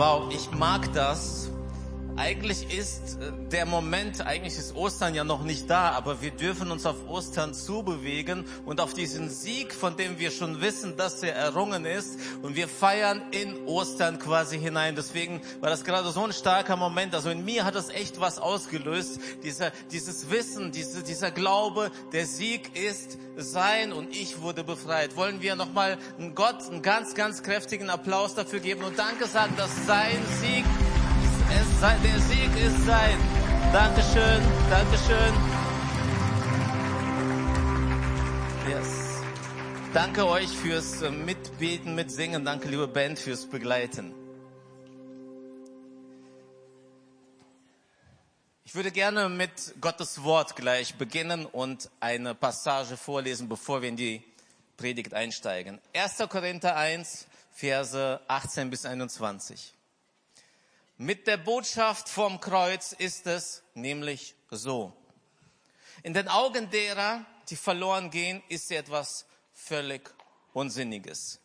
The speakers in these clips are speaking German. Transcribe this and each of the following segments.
Wow, ich mag das. Eigentlich ist äh, der Moment, eigentlich ist Ostern ja noch nicht da, aber wir dürfen uns auf Ostern zubewegen und auf diesen Sieg, von dem wir schon wissen, dass er errungen ist. Und wir feiern in Ostern quasi hinein. Deswegen war das gerade so ein starker Moment. Also in mir hat das echt was ausgelöst. Dieser, dieses Wissen, diese, dieser Glaube, der Sieg ist sein und ich wurde befreit. Wollen wir nochmal Gott einen ganz, ganz kräftigen Applaus dafür geben und Danke sagen, dass sein Sieg es sei, der Sieg ist sein. Dankeschön, Dankeschön. Yes. Danke euch fürs äh, Mitbeten, Mitsingen. Danke, liebe Band, fürs Begleiten. Ich würde gerne mit Gottes Wort gleich beginnen und eine Passage vorlesen, bevor wir in die Predigt einsteigen. 1. Korinther 1, Verse 18 bis 21. Mit der Botschaft vom Kreuz ist es nämlich so. In den Augen derer, die verloren gehen, ist sie etwas völlig Unsinniges.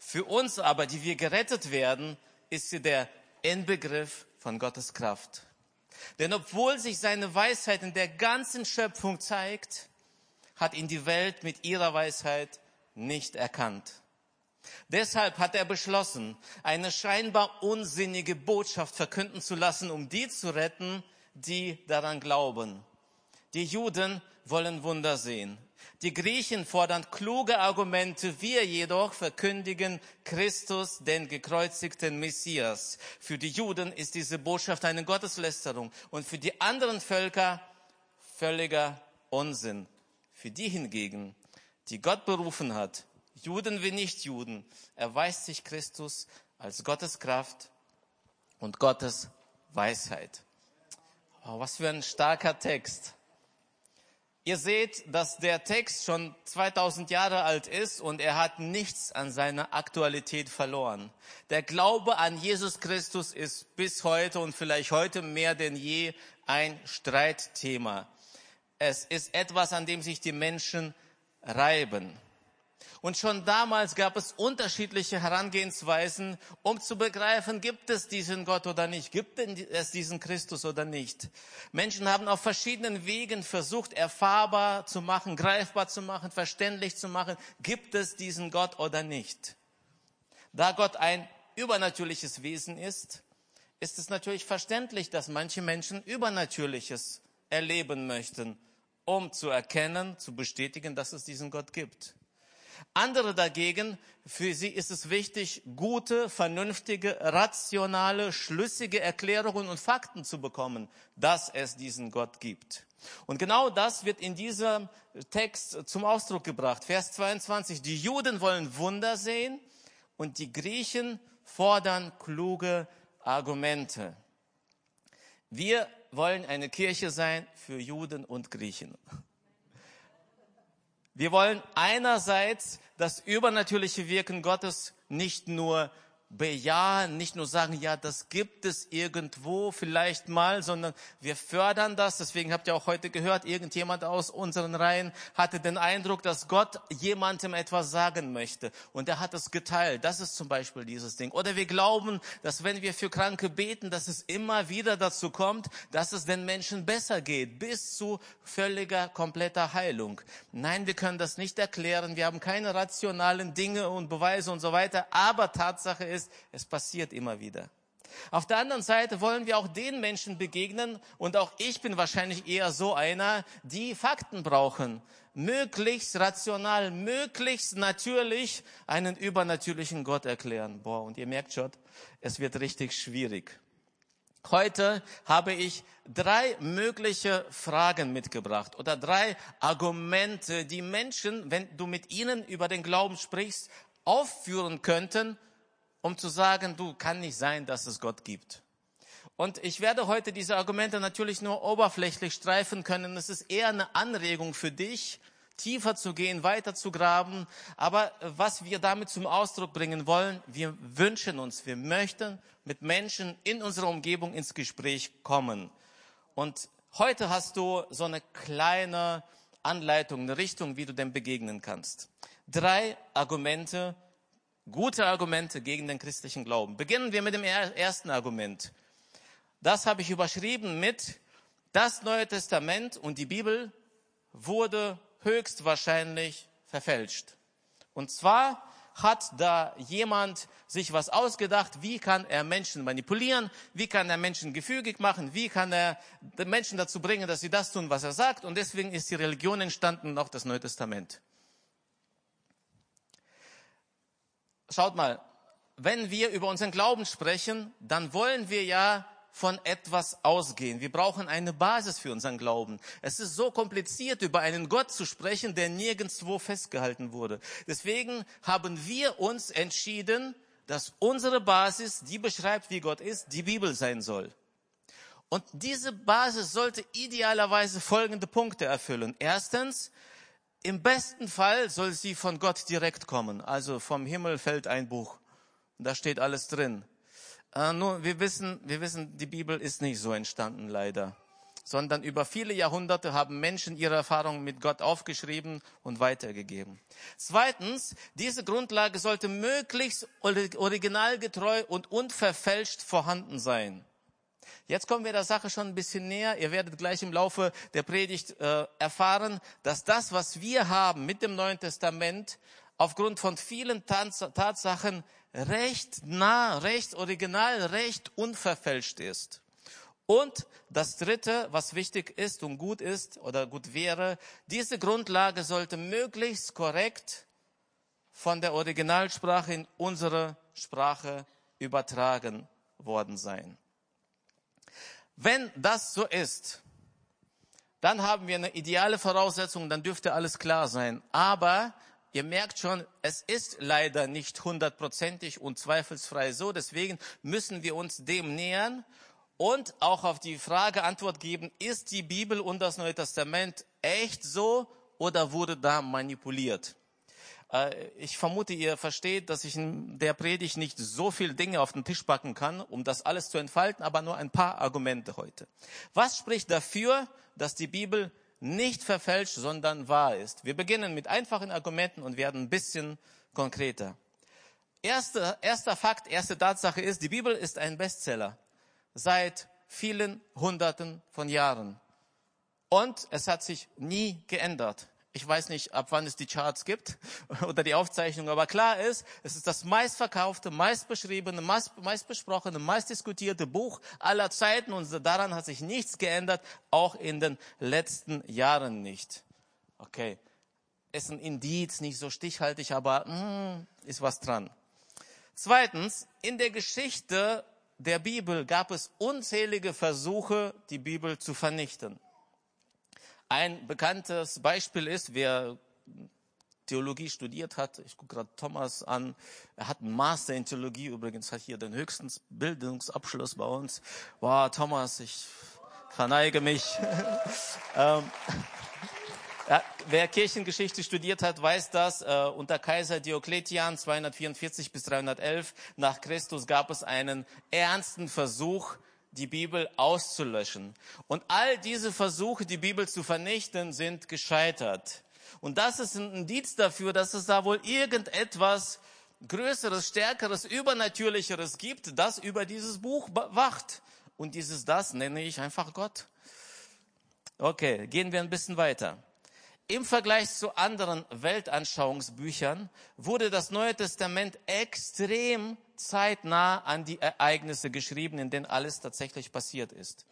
Für uns aber, die wir gerettet werden, ist sie der Inbegriff von Gottes Kraft. Denn obwohl sich seine Weisheit in der ganzen Schöpfung zeigt, hat ihn die Welt mit ihrer Weisheit nicht erkannt. Deshalb hat er beschlossen, eine scheinbar unsinnige Botschaft verkünden zu lassen, um die zu retten, die daran glauben. Die Juden wollen Wunder sehen. Die Griechen fordern kluge Argumente. Wir jedoch verkündigen Christus, den gekreuzigten Messias. Für die Juden ist diese Botschaft eine Gotteslästerung und für die anderen Völker völliger Unsinn. Für die hingegen, die Gott berufen hat, Juden wie Nichtjuden, erweist sich Christus als Gottes Kraft und Gottes Weisheit. Oh, was für ein starker Text. Ihr seht, dass der Text schon 2000 Jahre alt ist und er hat nichts an seiner Aktualität verloren. Der Glaube an Jesus Christus ist bis heute und vielleicht heute mehr denn je ein Streitthema. Es ist etwas, an dem sich die Menschen reiben. Und schon damals gab es unterschiedliche Herangehensweisen, um zu begreifen, gibt es diesen Gott oder nicht, gibt es diesen Christus oder nicht. Menschen haben auf verschiedenen Wegen versucht, erfahrbar zu machen, greifbar zu machen, verständlich zu machen, gibt es diesen Gott oder nicht. Da Gott ein übernatürliches Wesen ist, ist es natürlich verständlich, dass manche Menschen Übernatürliches erleben möchten, um zu erkennen, zu bestätigen, dass es diesen Gott gibt. Andere dagegen, für sie ist es wichtig, gute, vernünftige, rationale, schlüssige Erklärungen und Fakten zu bekommen, dass es diesen Gott gibt. Und genau das wird in diesem Text zum Ausdruck gebracht. Vers 22. Die Juden wollen Wunder sehen und die Griechen fordern kluge Argumente. Wir wollen eine Kirche sein für Juden und Griechen. Wir wollen einerseits das übernatürliche Wirken Gottes nicht nur bejahen, nicht nur sagen, ja, das gibt es irgendwo vielleicht mal, sondern wir fördern das. Deswegen habt ihr auch heute gehört, irgendjemand aus unseren Reihen hatte den Eindruck, dass Gott jemandem etwas sagen möchte. Und er hat es geteilt. Das ist zum Beispiel dieses Ding. Oder wir glauben, dass wenn wir für Kranke beten, dass es immer wieder dazu kommt, dass es den Menschen besser geht, bis zu völliger, kompletter Heilung. Nein, wir können das nicht erklären. Wir haben keine rationalen Dinge und Beweise und so weiter. Aber Tatsache ist, ist, es passiert immer wieder. Auf der anderen Seite wollen wir auch den Menschen begegnen, und auch ich bin wahrscheinlich eher so einer, die Fakten brauchen. Möglichst rational, möglichst natürlich einen übernatürlichen Gott erklären. Boah, und ihr merkt schon, es wird richtig schwierig. Heute habe ich drei mögliche Fragen mitgebracht oder drei Argumente, die Menschen, wenn du mit ihnen über den Glauben sprichst, aufführen könnten, um zu sagen, du kann nicht sein, dass es Gott gibt. Und ich werde heute diese Argumente natürlich nur oberflächlich streifen können. Es ist eher eine Anregung für dich, tiefer zu gehen, weiter zu graben. Aber was wir damit zum Ausdruck bringen wollen, wir wünschen uns, wir möchten mit Menschen in unserer Umgebung ins Gespräch kommen. Und heute hast du so eine kleine Anleitung, eine Richtung, wie du dem begegnen kannst. Drei Argumente, gute Argumente gegen den christlichen Glauben. Beginnen wir mit dem ersten Argument. Das habe ich überschrieben mit, das Neue Testament und die Bibel wurde höchstwahrscheinlich verfälscht. Und zwar hat da jemand sich was ausgedacht, wie kann er Menschen manipulieren, wie kann er Menschen gefügig machen, wie kann er Menschen dazu bringen, dass sie das tun, was er sagt. Und deswegen ist die Religion entstanden und auch das Neue Testament. Schaut mal, wenn wir über unseren Glauben sprechen, dann wollen wir ja von etwas ausgehen. Wir brauchen eine Basis für unseren Glauben. Es ist so kompliziert, über einen Gott zu sprechen, der nirgendwo festgehalten wurde. Deswegen haben wir uns entschieden, dass unsere Basis, die beschreibt, wie Gott ist, die Bibel sein soll. Und diese Basis sollte idealerweise folgende Punkte erfüllen. Erstens, im besten Fall soll sie von Gott direkt kommen. Also vom Himmel fällt ein Buch. Da steht alles drin. Äh, nur wir wissen, wir wissen, die Bibel ist nicht so entstanden, leider. Sondern über viele Jahrhunderte haben Menschen ihre Erfahrungen mit Gott aufgeschrieben und weitergegeben. Zweitens, diese Grundlage sollte möglichst originalgetreu und unverfälscht vorhanden sein. Jetzt kommen wir der Sache schon ein bisschen näher. Ihr werdet gleich im Laufe der Predigt äh, erfahren, dass das, was wir haben mit dem Neuen Testament, aufgrund von vielen Tatsachen recht nah, recht original, recht unverfälscht ist. Und das Dritte, was wichtig ist und gut ist oder gut wäre, diese Grundlage sollte möglichst korrekt von der Originalsprache in unsere Sprache übertragen worden sein. Wenn das so ist, dann haben wir eine ideale Voraussetzung, dann dürfte alles klar sein. Aber Ihr merkt schon, es ist leider nicht hundertprozentig und zweifelsfrei so. Deswegen müssen wir uns dem nähern und auch auf die Frage Antwort geben, ist die Bibel und das Neue Testament echt so oder wurde da manipuliert? Äh, ich vermute, ihr versteht, dass ich in der Predigt nicht so viele Dinge auf den Tisch packen kann, um das alles zu entfalten, aber nur ein paar Argumente heute. Was spricht dafür, dass die Bibel nicht verfälscht, sondern wahr ist. Wir beginnen mit einfachen Argumenten und werden ein bisschen konkreter. Erster, erster Fakt, erste Tatsache ist, die Bibel ist ein Bestseller seit vielen Hunderten von Jahren. Und es hat sich nie geändert. Ich weiß nicht, ab wann es die Charts gibt oder die Aufzeichnung, aber klar ist, es ist das meistverkaufte, meistbeschriebene, meistbesprochene, meistdiskutierte Buch aller Zeiten und daran hat sich nichts geändert, auch in den letzten Jahren nicht. Okay, ist ein Indiz, nicht so stichhaltig, aber mm, ist was dran. Zweitens, in der Geschichte der Bibel gab es unzählige Versuche, die Bibel zu vernichten. Ein bekanntes Beispiel ist, wer Theologie studiert hat, ich gucke gerade Thomas an, er hat einen Master in Theologie, übrigens hat hier den höchsten Bildungsabschluss bei uns. Wow, Thomas, ich verneige mich. ähm, ja, wer Kirchengeschichte studiert hat, weiß das. Äh, unter Kaiser Diokletian 244 bis 311 nach Christus gab es einen ernsten Versuch, die Bibel auszulöschen. Und all diese Versuche, die Bibel zu vernichten, sind gescheitert. Und das ist ein Indiz dafür, dass es da wohl irgendetwas Größeres, Stärkeres, Übernatürlicheres gibt, das über dieses Buch wacht. Und dieses das nenne ich einfach Gott. Okay, gehen wir ein bisschen weiter. Im Vergleich zu anderen Weltanschauungsbüchern wurde das Neue Testament extrem zeitnah an die Ereignisse geschrieben, in denen alles tatsächlich passiert ist.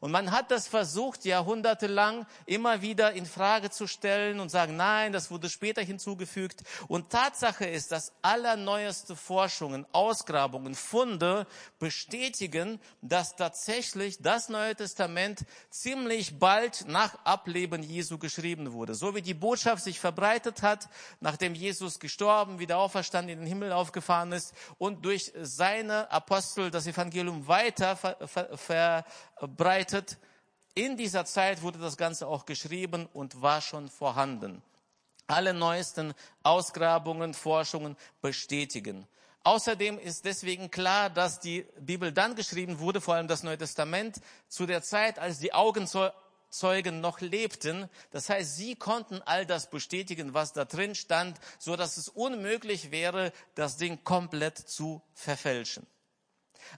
Und man hat das versucht, jahrhundertelang immer wieder in Frage zu stellen und sagen, nein, das wurde später hinzugefügt. Und Tatsache ist, dass allerneueste Forschungen, Ausgrabungen, Funde bestätigen, dass tatsächlich das Neue Testament ziemlich bald nach Ableben Jesu geschrieben wurde. So wie die Botschaft sich verbreitet hat, nachdem Jesus gestorben, wieder auferstanden, in den Himmel aufgefahren ist und durch seine Apostel das Evangelium weiter verbreitet verbreitet. In dieser Zeit wurde das Ganze auch geschrieben und war schon vorhanden. Alle neuesten Ausgrabungen, Forschungen bestätigen. Außerdem ist deswegen klar, dass die Bibel dann geschrieben wurde, vor allem das Neue Testament, zu der Zeit, als die Augenzeugen Zeugen noch lebten. Das heißt, sie konnten all das bestätigen, was da drin stand, so dass es unmöglich wäre, das Ding komplett zu verfälschen.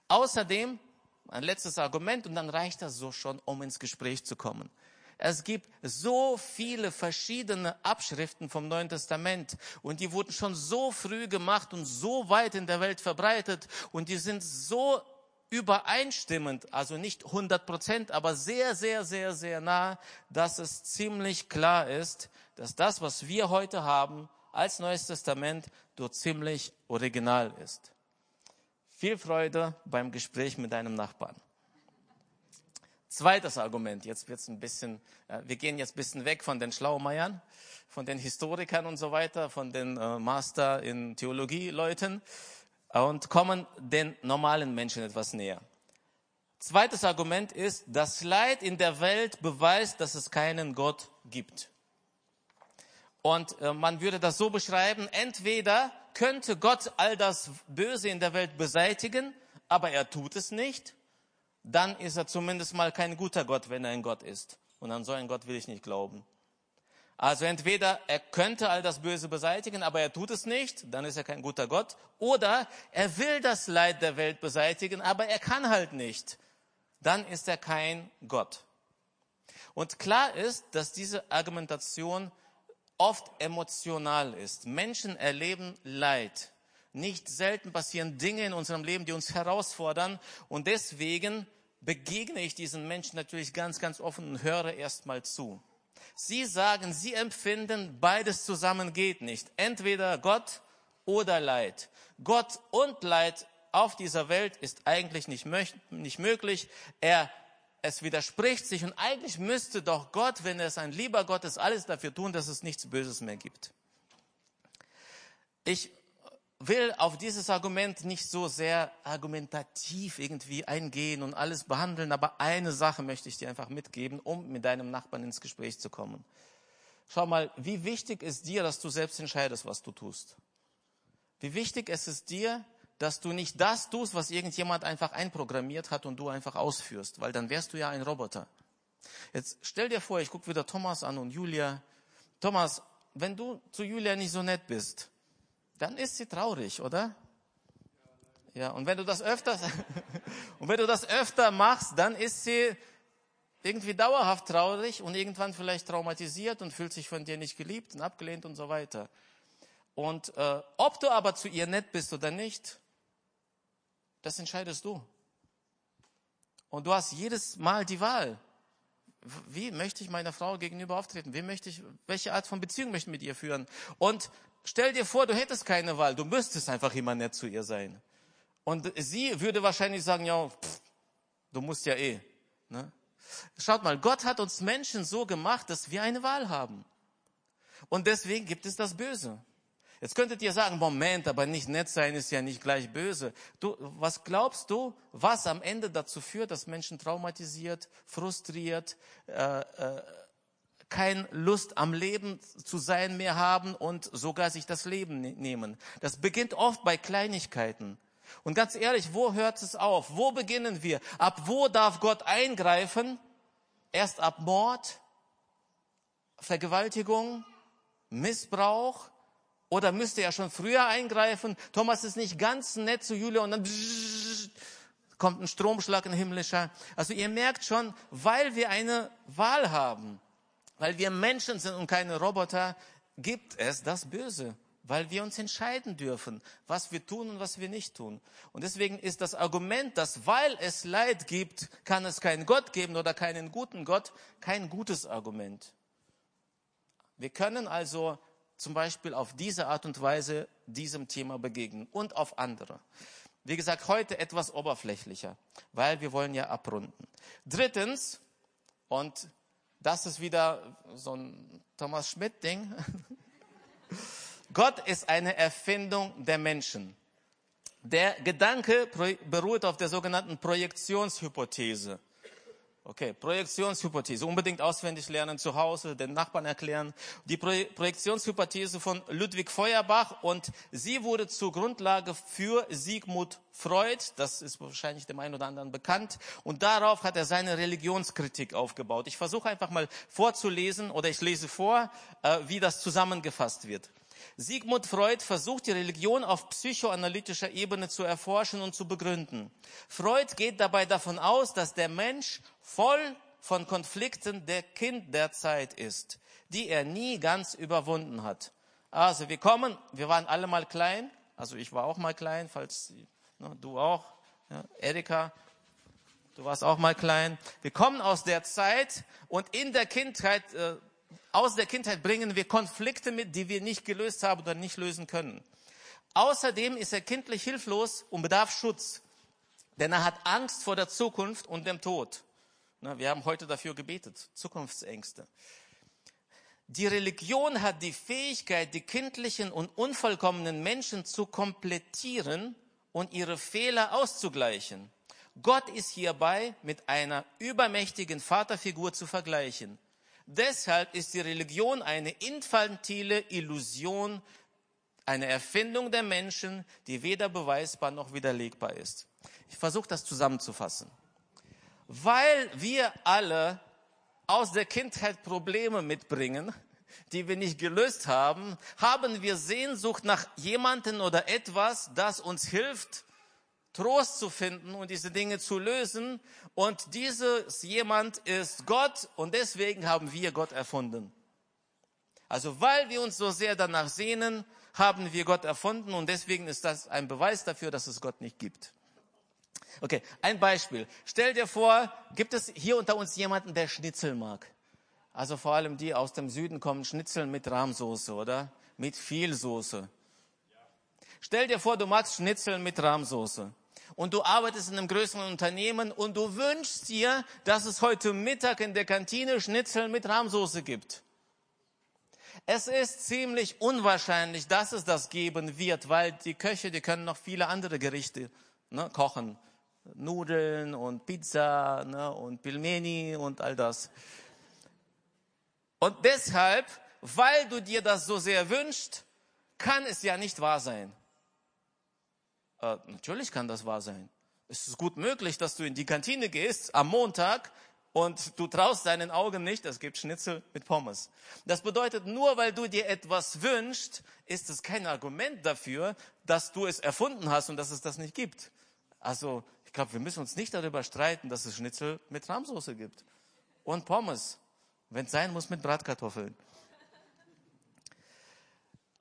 Außerdem, ein letztes Argument, und dann reicht das so schon, um ins Gespräch zu kommen. Es gibt so viele verschiedene Abschriften vom Neuen Testament und die wurden schon so früh gemacht und so weit in der Welt verbreitet und die sind so übereinstimmend, also nicht 100 Prozent, aber sehr, sehr, sehr, sehr nah, dass es ziemlich klar ist, dass das, was wir heute haben als Neues Testament, dort ziemlich original ist. Viel Freude beim Gespräch mit deinem Nachbarn. Zweites Argument, jetzt wird's ein bisschen, äh, wir gehen jetzt ein bisschen weg von den Schlaumeiern, von den Historikern und so weiter, von den äh, Master in Theologie Leuten und kommen den normalen Menschen etwas näher. Zweites Argument ist, das Leid in der Welt beweist, dass es keinen Gott gibt. Und äh, man würde das so beschreiben, entweder könnte Gott all das Böse in der Welt beseitigen, aber er tut es nicht, dann ist er zumindest mal kein guter Gott, wenn er ein Gott ist. Und an so einen Gott will ich nicht glauben. Also entweder er könnte all das Böse beseitigen, aber er tut es nicht, dann ist er kein guter Gott. Oder er will das Leid der Welt beseitigen, aber er kann halt nicht. Dann ist er kein Gott. Und klar ist, dass diese Argumentation oft emotional ist. Menschen erleben Leid. Nicht selten passieren Dinge in unserem Leben, die uns herausfordern. Und deswegen begegne ich diesen Menschen natürlich ganz, ganz offen und höre erst mal zu. Sie sagen, sie empfinden, beides zusammen geht nicht. Entweder Gott oder Leid. Gott und Leid auf dieser Welt ist eigentlich nicht, nicht möglich. Er, es widerspricht sich und eigentlich müsste doch Gott, wenn er es ein lieber Gott ist, alles dafür tun, dass es nichts Böses mehr gibt. Ich will auf dieses Argument nicht so sehr argumentativ irgendwie eingehen und alles behandeln, aber eine Sache möchte ich dir einfach mitgeben, um mit deinem Nachbarn ins Gespräch zu kommen. Schau mal, wie wichtig ist dir, dass du selbst entscheidest, was du tust? Wie wichtig ist es dir, dass du nicht das tust, was irgendjemand einfach einprogrammiert hat und du einfach ausführst, weil dann wärst du ja ein Roboter. Jetzt stell dir vor, ich gucke wieder Thomas an und Julia. Thomas, wenn du zu Julia nicht so nett bist, dann ist sie traurig, oder? Ja, und wenn du das öfter, und wenn du das öfter machst, dann ist sie irgendwie dauerhaft traurig und irgendwann vielleicht traumatisiert und fühlt sich von dir nicht geliebt und abgelehnt und so weiter. Und äh, ob du aber zu ihr nett bist oder nicht, das entscheidest du. Und du hast jedes Mal die Wahl. Wie möchte ich meiner Frau gegenüber auftreten? Wie möchte ich, welche Art von Beziehung möchte ich mit ihr führen? Und Stell dir vor, du hättest keine Wahl, du müsstest einfach immer nett zu ihr sein. Und sie würde wahrscheinlich sagen, ja, pff, du musst ja eh. Ne? Schaut mal, Gott hat uns Menschen so gemacht, dass wir eine Wahl haben. Und deswegen gibt es das Böse. Jetzt könntet ihr sagen, Moment, aber nicht nett sein ist ja nicht gleich böse. Du, was glaubst du, was am Ende dazu führt, dass Menschen traumatisiert, frustriert, äh, äh, keine Lust am Leben zu sein mehr haben und sogar sich das Leben ne-, nehmen. Das beginnt oft bei Kleinigkeiten. Und ganz ehrlich, wo hört es auf? Wo beginnen wir? Ab wo darf Gott eingreifen? Erst ab Mord, Vergewaltigung, Missbrauch? Oder müsste er schon früher eingreifen? Thomas ist nicht ganz nett zu Julia und dann kommt ein Stromschlag, ein himmlischer. Also ihr merkt schon, weil wir eine Wahl haben, weil wir Menschen sind und keine Roboter, gibt es das Böse, weil wir uns entscheiden dürfen, was wir tun und was wir nicht tun. Und deswegen ist das Argument, dass weil es Leid gibt, kann es keinen Gott geben oder keinen guten Gott, kein gutes Argument. Wir können also zum Beispiel auf diese Art und Weise diesem Thema begegnen und auf andere. Wie gesagt, heute etwas oberflächlicher, weil wir wollen ja abrunden. Drittens, und das ist wieder so ein Thomas Schmidt-Ding. Gott ist eine Erfindung der Menschen. Der Gedanke beruht auf der sogenannten Projektionshypothese. Okay, Projektionshypothese. Unbedingt auswendig lernen zu Hause, den Nachbarn erklären. Die Pro Projektionshypothese von Ludwig Feuerbach und sie wurde zur Grundlage für Sigmund Freud. Das ist wahrscheinlich dem einen oder anderen bekannt. Und darauf hat er seine Religionskritik aufgebaut. Ich versuche einfach mal vorzulesen oder ich lese vor, äh, wie das zusammengefasst wird. Sigmund Freud versucht die Religion auf psychoanalytischer Ebene zu erforschen und zu begründen. Freud geht dabei davon aus, dass der Mensch voll von Konflikten der Kind der Zeit ist, die er nie ganz überwunden hat. Also wir kommen, wir waren alle mal klein, also ich war auch mal klein, falls ne, du auch, ja, Erika, du warst auch mal klein. Wir kommen aus der Zeit und in der Kindheit äh, aus der Kindheit bringen wir Konflikte mit, die wir nicht gelöst haben oder nicht lösen können. Außerdem ist er kindlich hilflos und bedarf Schutz, denn er hat Angst vor der Zukunft und dem Tod. Wir haben heute dafür gebetet, Zukunftsängste. Die Religion hat die Fähigkeit, die kindlichen und unvollkommenen Menschen zu komplettieren und ihre Fehler auszugleichen. Gott ist hierbei mit einer übermächtigen Vaterfigur zu vergleichen. Deshalb ist die Religion eine infantile Illusion, eine Erfindung der Menschen, die weder beweisbar noch widerlegbar ist. Ich versuche das zusammenzufassen. Weil wir alle aus der Kindheit Probleme mitbringen, die wir nicht gelöst haben, haben wir Sehnsucht nach jemanden oder etwas, das uns hilft, Trost zu finden und diese Dinge zu lösen. Und dieses jemand ist Gott und deswegen haben wir Gott erfunden. Also weil wir uns so sehr danach sehnen, haben wir Gott erfunden und deswegen ist das ein Beweis dafür, dass es Gott nicht gibt. Okay, ein Beispiel. Stell dir vor, gibt es hier unter uns jemanden, der Schnitzel mag? Also vor allem die aus dem Süden kommen Schnitzel mit Rahmsoße, oder? Mit viel Soße. Stell dir vor, du magst Schnitzel mit Rahmsoße und du arbeitest in einem größeren Unternehmen und du wünschst dir, dass es heute Mittag in der Kantine Schnitzel mit Rahmsoße gibt. Es ist ziemlich unwahrscheinlich, dass es das geben wird, weil die Köche, die können noch viele andere Gerichte ne, kochen. Nudeln und Pizza ne, und Pilmeni und all das. Und deshalb, weil du dir das so sehr wünschst, kann es ja nicht wahr sein. Äh, natürlich kann das wahr sein. Es ist gut möglich, dass du in die Kantine gehst am Montag und du traust deinen Augen nicht, es gibt Schnitzel mit Pommes. Das bedeutet, nur weil du dir etwas wünschst, ist es kein Argument dafür, dass du es erfunden hast und dass es das nicht gibt. Also, ich glaube, wir müssen uns nicht darüber streiten, dass es Schnitzel mit Rahmsoße gibt. Und Pommes. Wenn es sein muss, mit Bratkartoffeln.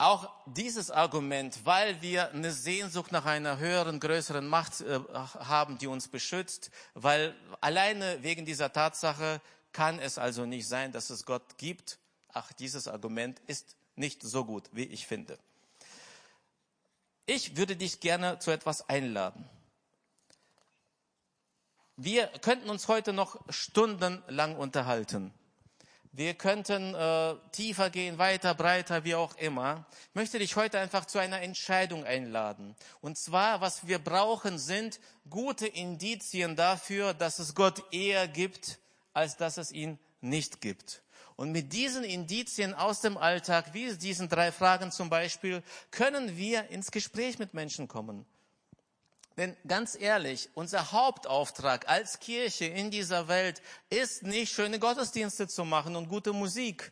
Auch dieses Argument, weil wir eine Sehnsucht nach einer höheren, größeren Macht äh, haben, die uns beschützt, weil alleine wegen dieser Tatsache kann es also nicht sein, dass es Gott gibt. Ach, dieses Argument ist nicht so gut, wie ich finde. Ich würde dich gerne zu etwas einladen. Wir könnten uns heute noch stundenlang unterhalten. Wir könnten äh, tiefer gehen, weiter, breiter, wie auch immer. Ich möchte dich heute einfach zu einer Entscheidung einladen. Und zwar, was wir brauchen, sind gute Indizien dafür, dass es Gott eher gibt, als dass es ihn nicht gibt. Und mit diesen Indizien aus dem Alltag, wie diesen drei Fragen zum Beispiel, können wir ins Gespräch mit Menschen kommen. Denn ganz ehrlich, unser Hauptauftrag als Kirche in dieser Welt ist nicht schöne Gottesdienste zu machen und gute Musik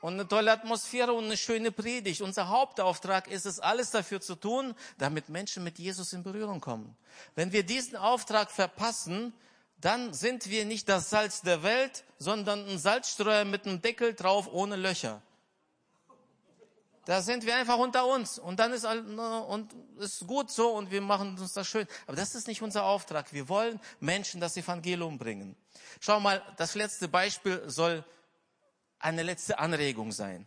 und eine tolle Atmosphäre und eine schöne Predigt. Unser Hauptauftrag ist es, alles dafür zu tun, damit Menschen mit Jesus in Berührung kommen. Wenn wir diesen Auftrag verpassen, dann sind wir nicht das Salz der Welt, sondern ein Salzstreuer mit einem Deckel drauf ohne Löcher. Da sind wir einfach unter uns und dann ist ne, und ist gut so und wir machen uns das schön. Aber das ist nicht unser Auftrag. Wir wollen Menschen das Evangelium bringen. Schau mal, das letzte Beispiel soll eine letzte Anregung sein.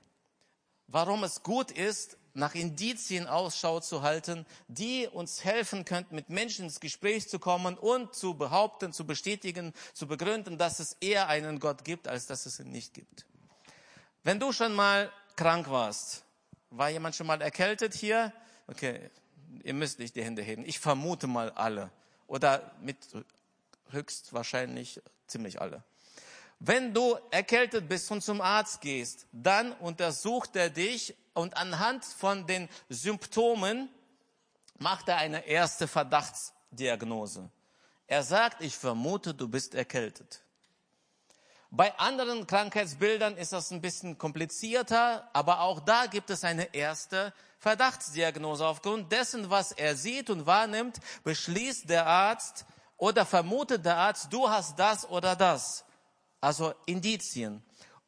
Warum es gut ist, nach Indizien Ausschau zu halten, die uns helfen könnten, mit Menschen ins Gespräch zu kommen und zu behaupten, zu bestätigen, zu begründen, dass es eher einen Gott gibt, als dass es ihn nicht gibt. Wenn du schon mal krank warst, war jemand schon mal erkältet hier? Okay, ihr müsst nicht die Hände heben. Ich vermute mal alle. Oder mit höchstwahrscheinlich ziemlich alle. Wenn du erkältet bist und zum Arzt gehst, dann untersucht er dich und anhand von den Symptomen macht er eine erste Verdachtsdiagnose. Er sagt, ich vermute, du bist erkältet. Bei anderen Krankheitsbildern ist das ein bisschen komplizierter, aber auch da gibt es eine erste Verdachtsdiagnose. Aufgrund dessen, was er sieht und wahrnimmt, beschließt der Arzt oder vermutet der Arzt, du hast das oder das. Also Indizien.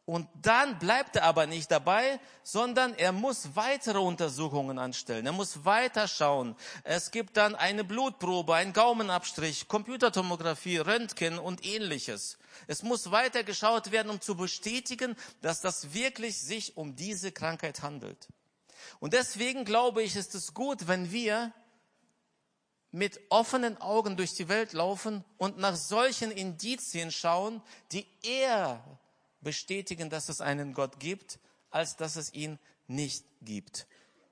Und dann bleibt er aber nicht dabei, sondern er muss weitere Untersuchungen anstellen. Er muss weiter schauen. Es gibt dann eine Blutprobe, einen Gaumenabstrich, Computertomographie, Röntgen und ähnliches. Es muss weiter geschaut werden, um zu bestätigen, dass das wirklich sich um diese Krankheit handelt. Und deswegen glaube ich, ist es gut, wenn wir mit offenen Augen durch die Welt laufen und nach solchen Indizien schauen, die eher bestätigen, dass es einen Gott gibt, als dass es ihn nicht gibt,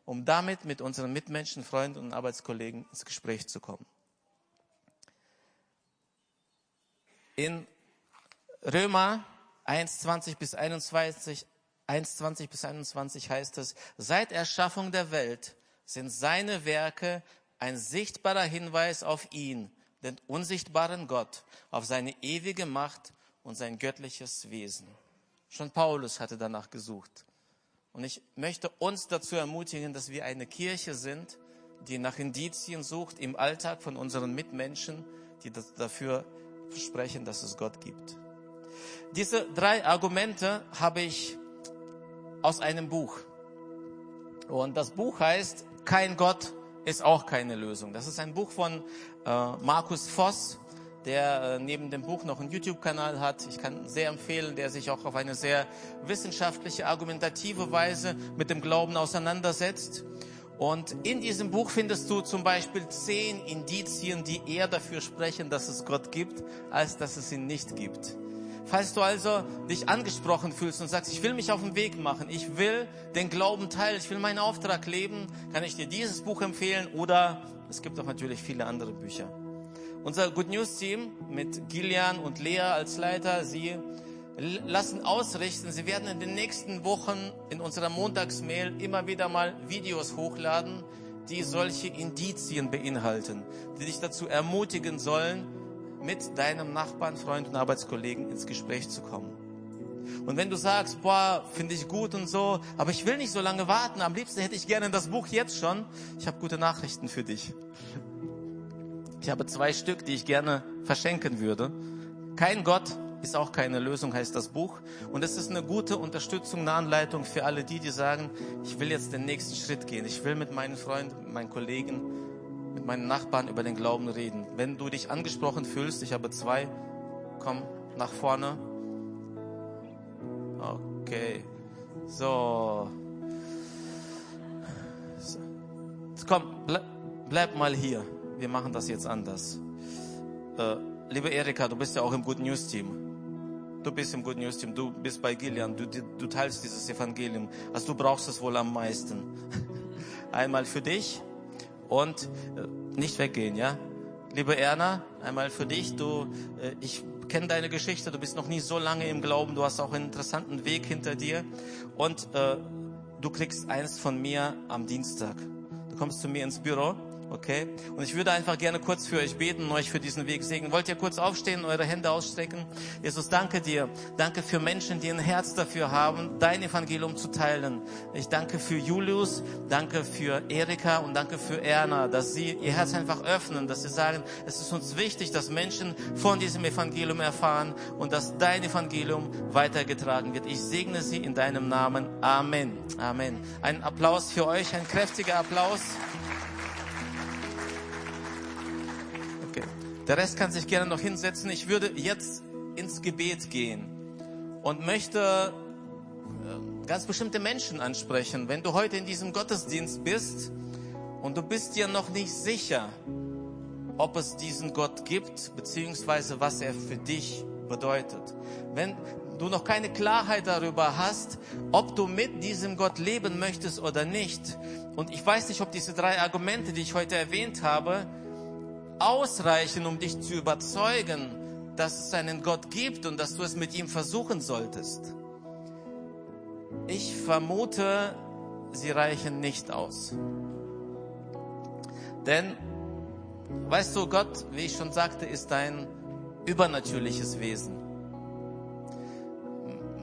um damit mit unseren Mitmenschen, Freunden und Arbeitskollegen ins Gespräch zu kommen. In Römer 1, 20 bis 21, 1, 20 bis 21 heißt es, seit Erschaffung der Welt sind seine Werke ein sichtbarer Hinweis auf ihn, den unsichtbaren Gott, auf seine ewige Macht und sein göttliches Wesen. Schon Paulus hatte danach gesucht. Und ich möchte uns dazu ermutigen, dass wir eine Kirche sind, die nach Indizien sucht im Alltag von unseren Mitmenschen, die dafür sprechen, dass es Gott gibt. Diese drei Argumente habe ich aus einem Buch. Und das Buch heißt Kein Gott ist auch keine Lösung. Das ist ein Buch von äh, Markus Voss, der äh, neben dem Buch noch einen YouTube-Kanal hat. Ich kann sehr empfehlen, der sich auch auf eine sehr wissenschaftliche, argumentative Weise mit dem Glauben auseinandersetzt. Und in diesem Buch findest du zum Beispiel zehn Indizien, die eher dafür sprechen, dass es Gott gibt, als dass es ihn nicht gibt. Falls du also dich angesprochen fühlst und sagst, ich will mich auf den Weg machen, ich will den Glauben teilen, ich will meinen Auftrag leben, kann ich dir dieses Buch empfehlen oder es gibt auch natürlich viele andere Bücher. Unser Good News Team mit Gillian und Lea als Leiter, sie lassen ausrichten. Sie werden in den nächsten Wochen in unserer Montagsmail immer wieder mal Videos hochladen, die solche Indizien beinhalten, die dich dazu ermutigen sollen, mit deinem Nachbarn, Freund und Arbeitskollegen ins Gespräch zu kommen. Und wenn du sagst, boah, finde ich gut und so, aber ich will nicht so lange warten, am liebsten hätte ich gerne das Buch jetzt schon, ich habe gute Nachrichten für dich. Ich habe zwei Stück, die ich gerne verschenken würde. Kein Gott ist auch keine Lösung, heißt das Buch. Und es ist eine gute Unterstützung, eine Anleitung für alle die, die sagen, ich will jetzt den nächsten Schritt gehen. Ich will mit meinen Freunden, meinen Kollegen, mit meinen Nachbarn über den Glauben reden. Wenn du dich angesprochen fühlst, ich habe zwei, komm nach vorne. Okay. So. so. Komm, bleib, bleib mal hier wir machen das jetzt anders. Äh, liebe Erika, du bist ja auch im Good News Team. Du bist im Good News Team, du bist bei Gillian, du, du teilst dieses Evangelium. Also du brauchst es wohl am meisten. Einmal für dich und äh, nicht weggehen, ja? Liebe Erna, einmal für dich. Du, äh, ich kenne deine Geschichte. Du bist noch nie so lange im Glauben. Du hast auch einen interessanten Weg hinter dir. Und äh, du kriegst eins von mir am Dienstag. Du kommst zu mir ins Büro Okay? Und ich würde einfach gerne kurz für euch beten und euch für diesen Weg segnen. Wollt ihr kurz aufstehen, eure Hände ausstrecken? Jesus, danke dir. Danke für Menschen, die ein Herz dafür haben, dein Evangelium zu teilen. Ich danke für Julius, danke für Erika und danke für Erna, dass sie ihr Herz einfach öffnen, dass sie sagen, es ist uns wichtig, dass Menschen von diesem Evangelium erfahren und dass dein Evangelium weitergetragen wird. Ich segne sie in deinem Namen. Amen. Amen. Ein Applaus für euch, ein kräftiger Applaus. Der Rest kann sich gerne noch hinsetzen. Ich würde jetzt ins Gebet gehen und möchte äh, ganz bestimmte Menschen ansprechen. Wenn du heute in diesem Gottesdienst bist und du bist dir noch nicht sicher, ob es diesen Gott gibt, beziehungsweise was er für dich bedeutet. Wenn du noch keine Klarheit darüber hast, ob du mit diesem Gott leben möchtest oder nicht. Und ich weiß nicht, ob diese drei Argumente, die ich heute erwähnt habe, ausreichen, um dich zu überzeugen, dass es einen Gott gibt und dass du es mit ihm versuchen solltest. Ich vermute, sie reichen nicht aus. Denn, weißt du, Gott, wie ich schon sagte, ist ein übernatürliches Wesen.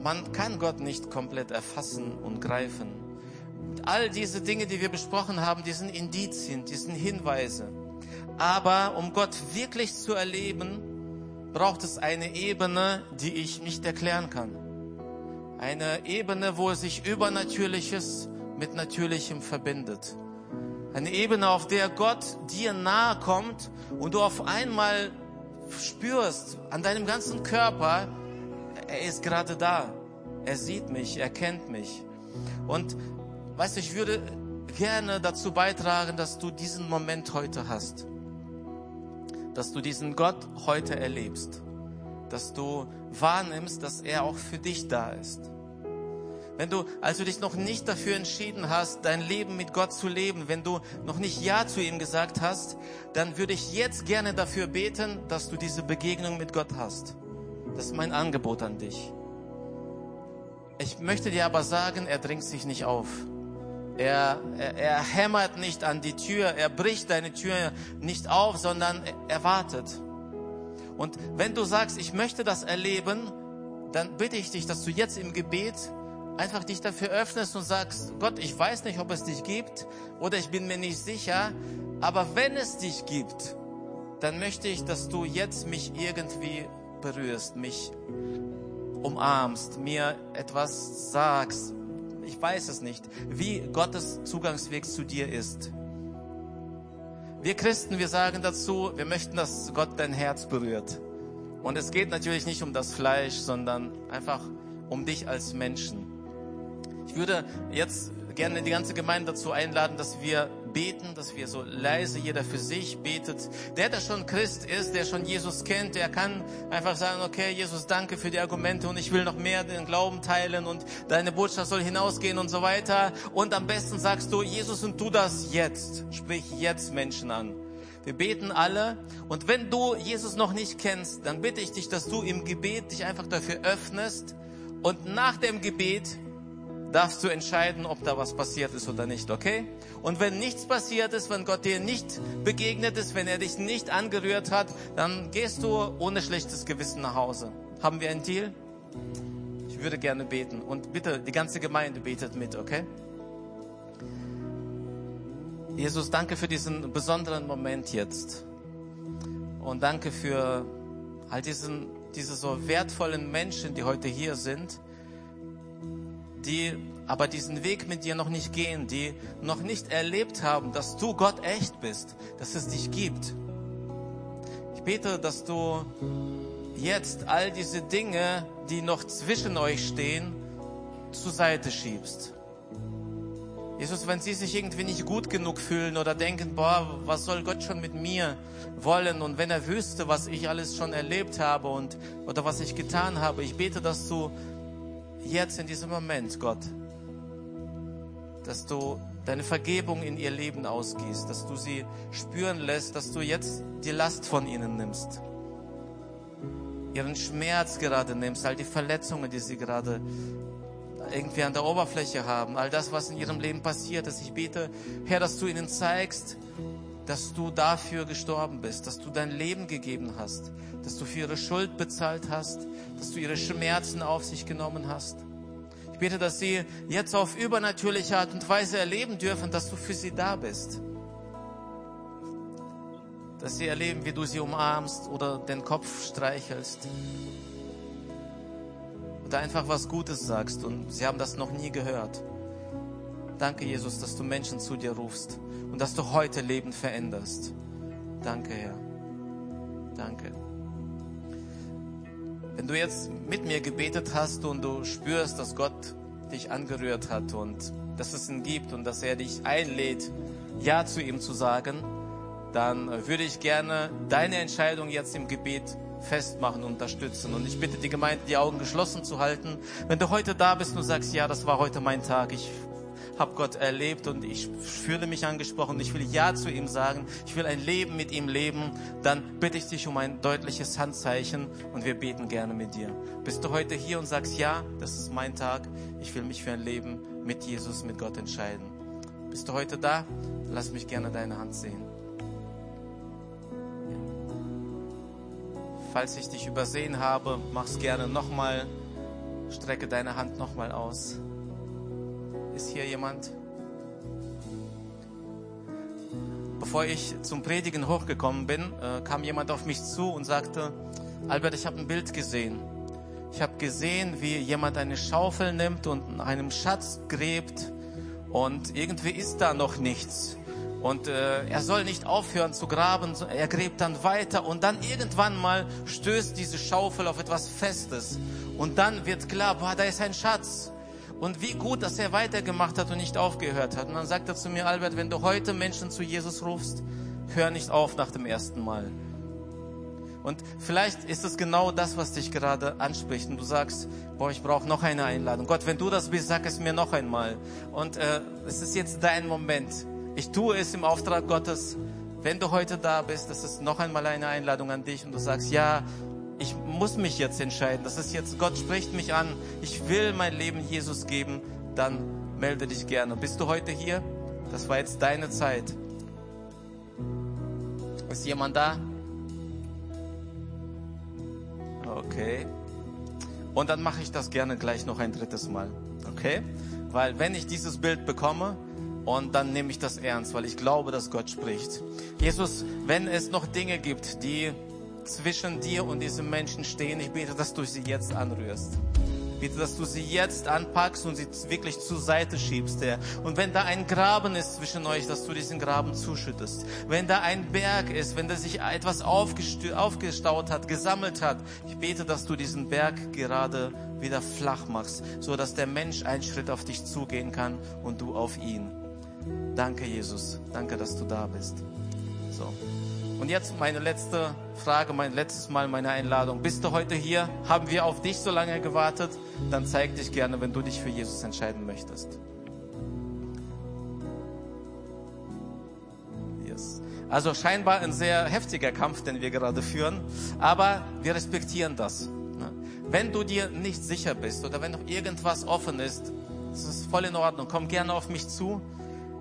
Man kann Gott nicht komplett erfassen und greifen. All diese Dinge, die wir besprochen haben, die sind Indizien, die sind Hinweise. Aber um Gott wirklich zu erleben, braucht es eine Ebene, die ich nicht erklären kann. Eine Ebene, wo sich Übernatürliches mit Natürlichem verbindet. Eine Ebene, auf der Gott dir nahe kommt und du auf einmal spürst an deinem ganzen Körper, er ist gerade da. Er sieht mich, er kennt mich. Und weißt du, ich würde gerne dazu beitragen, dass du diesen Moment heute hast. Dass du diesen Gott heute erlebst. Dass du wahrnimmst, dass er auch für dich da ist. Wenn du also dich noch nicht dafür entschieden hast, dein Leben mit Gott zu leben, wenn du noch nicht Ja zu ihm gesagt hast, dann würde ich jetzt gerne dafür beten, dass du diese Begegnung mit Gott hast. Das ist mein Angebot an dich. Ich möchte dir aber sagen, er dringt sich nicht auf. Er, er, er hämmert nicht an die Tür, er bricht deine Tür nicht auf, sondern er wartet. Und wenn du sagst, ich möchte das erleben, dann bitte ich dich, dass du jetzt im Gebet einfach dich dafür öffnest und sagst, Gott, ich weiß nicht, ob es dich gibt oder ich bin mir nicht sicher, aber wenn es dich gibt, dann möchte ich, dass du jetzt mich irgendwie berührst, mich umarmst, mir etwas sagst. Ich weiß es nicht, wie Gottes Zugangsweg zu dir ist. Wir Christen, wir sagen dazu, wir möchten, dass Gott dein Herz berührt. Und es geht natürlich nicht um das Fleisch, sondern einfach um dich als Menschen. Ich würde jetzt gerne die ganze Gemeinde dazu einladen, dass wir beten, dass wir so leise jeder für sich betet. Der, der schon Christ ist, der schon Jesus kennt, der kann einfach sagen, okay, Jesus, danke für die Argumente und ich will noch mehr den Glauben teilen und deine Botschaft soll hinausgehen und so weiter. Und am besten sagst du, Jesus, und tu das jetzt. Sprich jetzt Menschen an. Wir beten alle. Und wenn du Jesus noch nicht kennst, dann bitte ich dich, dass du im Gebet dich einfach dafür öffnest und nach dem Gebet darfst du entscheiden, ob da was passiert ist oder nicht, okay? Und wenn nichts passiert ist, wenn Gott dir nicht begegnet ist, wenn er dich nicht angerührt hat, dann gehst du ohne schlechtes Gewissen nach Hause. Haben wir einen Deal? Ich würde gerne beten. Und bitte, die ganze Gemeinde betet mit, okay? Jesus, danke für diesen besonderen Moment jetzt. Und danke für all diesen, diese so wertvollen Menschen, die heute hier sind die aber diesen Weg mit dir noch nicht gehen, die noch nicht erlebt haben, dass du Gott echt bist, dass es dich gibt. Ich bete, dass du jetzt all diese Dinge, die noch zwischen euch stehen, zur Seite schiebst. Jesus, wenn sie sich irgendwie nicht gut genug fühlen oder denken, boah, was soll Gott schon mit mir wollen? Und wenn er wüsste, was ich alles schon erlebt habe und, oder was ich getan habe, ich bete, dass du jetzt in diesem Moment, Gott, dass du deine Vergebung in ihr Leben ausgießt, dass du sie spüren lässt, dass du jetzt die Last von ihnen nimmst, ihren Schmerz gerade nimmst, all die Verletzungen, die sie gerade irgendwie an der Oberfläche haben, all das, was in ihrem Leben passiert ist. Ich bete, Herr, dass du ihnen zeigst, dass du dafür gestorben bist, dass du dein Leben gegeben hast, dass du für ihre Schuld bezahlt hast, dass du ihre Schmerzen auf sich genommen hast. Ich bete, dass sie jetzt auf übernatürliche Art und Weise erleben dürfen, dass du für sie da bist. Dass sie erleben, wie du sie umarmst oder den Kopf streichelst. Oder einfach was Gutes sagst und sie haben das noch nie gehört. Danke, Jesus, dass du Menschen zu dir rufst und dass du heute Leben veränderst. Danke, Herr. Danke. Wenn du jetzt mit mir gebetet hast und du spürst, dass Gott dich angerührt hat und dass es ihn gibt und dass er dich einlädt, Ja zu ihm zu sagen, dann würde ich gerne deine Entscheidung jetzt im Gebet festmachen unterstützen. Und ich bitte die Gemeinde, die Augen geschlossen zu halten. Wenn du heute da bist und sagst, ja, das war heute mein Tag, ich habe Gott erlebt und ich fühle mich angesprochen, ich will Ja zu ihm sagen, ich will ein Leben mit ihm leben, dann bitte ich dich um ein deutliches Handzeichen und wir beten gerne mit dir. Bist du heute hier und sagst, ja, das ist mein Tag, ich will mich für ein Leben mit Jesus, mit Gott entscheiden. Bist du heute da? Lass mich gerne deine Hand sehen. Falls ich dich übersehen habe, mach's gerne nochmal. Strecke deine Hand nochmal aus. Ist hier jemand? Bevor ich zum Predigen hochgekommen bin, äh, kam jemand auf mich zu und sagte, Albert, ich habe ein Bild gesehen. Ich habe gesehen, wie jemand eine Schaufel nimmt und einem Schatz gräbt und irgendwie ist da noch nichts. Und äh, er soll nicht aufhören zu graben, er gräbt dann weiter und dann irgendwann mal stößt diese Schaufel auf etwas Festes. Und dann wird klar, boah, da ist ein Schatz. Und wie gut, dass er weitergemacht hat und nicht aufgehört hat. Und dann sagt er zu mir, Albert, wenn du heute Menschen zu Jesus rufst, hör nicht auf nach dem ersten Mal. Und vielleicht ist es genau das, was dich gerade anspricht. Und du sagst, boah, ich brauche noch eine Einladung. Gott, wenn du das bist, sag es mir noch einmal. Und äh, es ist jetzt dein Moment. Ich tue es im Auftrag Gottes. Wenn du heute da bist, das ist noch einmal eine Einladung an dich und du sagst, ja, ich muss mich jetzt entscheiden. Das ist jetzt, Gott spricht mich an. Ich will mein Leben Jesus geben. Dann melde dich gerne. Bist du heute hier? Das war jetzt deine Zeit. Ist jemand da? Okay. Und dann mache ich das gerne gleich noch ein drittes Mal. Okay? Weil wenn ich dieses Bild bekomme, und dann nehme ich das ernst, weil ich glaube, dass Gott spricht. Jesus, wenn es noch Dinge gibt, die zwischen dir und diesem Menschen stehen, ich bete, dass du sie jetzt anrührst. Bitte, dass du sie jetzt anpackst und sie wirklich zur Seite schiebst, Herr. Und wenn da ein Graben ist zwischen euch, dass du diesen Graben zuschüttest. Wenn da ein Berg ist, wenn da sich etwas aufgestaut hat, gesammelt hat, ich bete, dass du diesen Berg gerade wieder flach machst, so dass der Mensch einen Schritt auf dich zugehen kann und du auf ihn. Danke, Jesus. Danke, dass du da bist. So. Und jetzt meine letzte Frage, mein letztes Mal meine Einladung. Bist du heute hier? Haben wir auf dich so lange gewartet? Dann zeig dich gerne, wenn du dich für Jesus entscheiden möchtest. Yes. Also scheinbar ein sehr heftiger Kampf, den wir gerade führen, aber wir respektieren das. Wenn du dir nicht sicher bist oder wenn noch irgendwas offen ist, das ist voll in Ordnung. Komm gerne auf mich zu.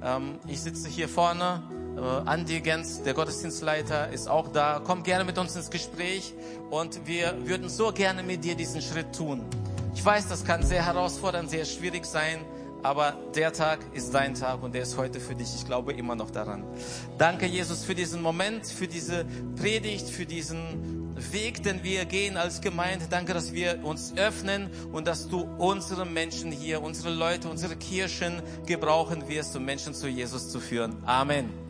Ähm, ich sitze hier vorne. Äh, Andi Gens, der Gottesdienstleiter, ist auch da. Komm gerne mit uns ins Gespräch und wir würden so gerne mit dir diesen Schritt tun. Ich weiß, das kann sehr herausfordernd, sehr schwierig sein, aber der Tag ist dein Tag und der ist heute für dich. Ich glaube immer noch daran. Danke, Jesus, für diesen Moment, für diese Predigt, für diesen Weg, den wir gehen als Gemeinde. Danke, dass wir uns öffnen und dass du unsere Menschen hier, unsere Leute, unsere Kirchen gebrauchen wirst, um Menschen zu Jesus zu führen. Amen.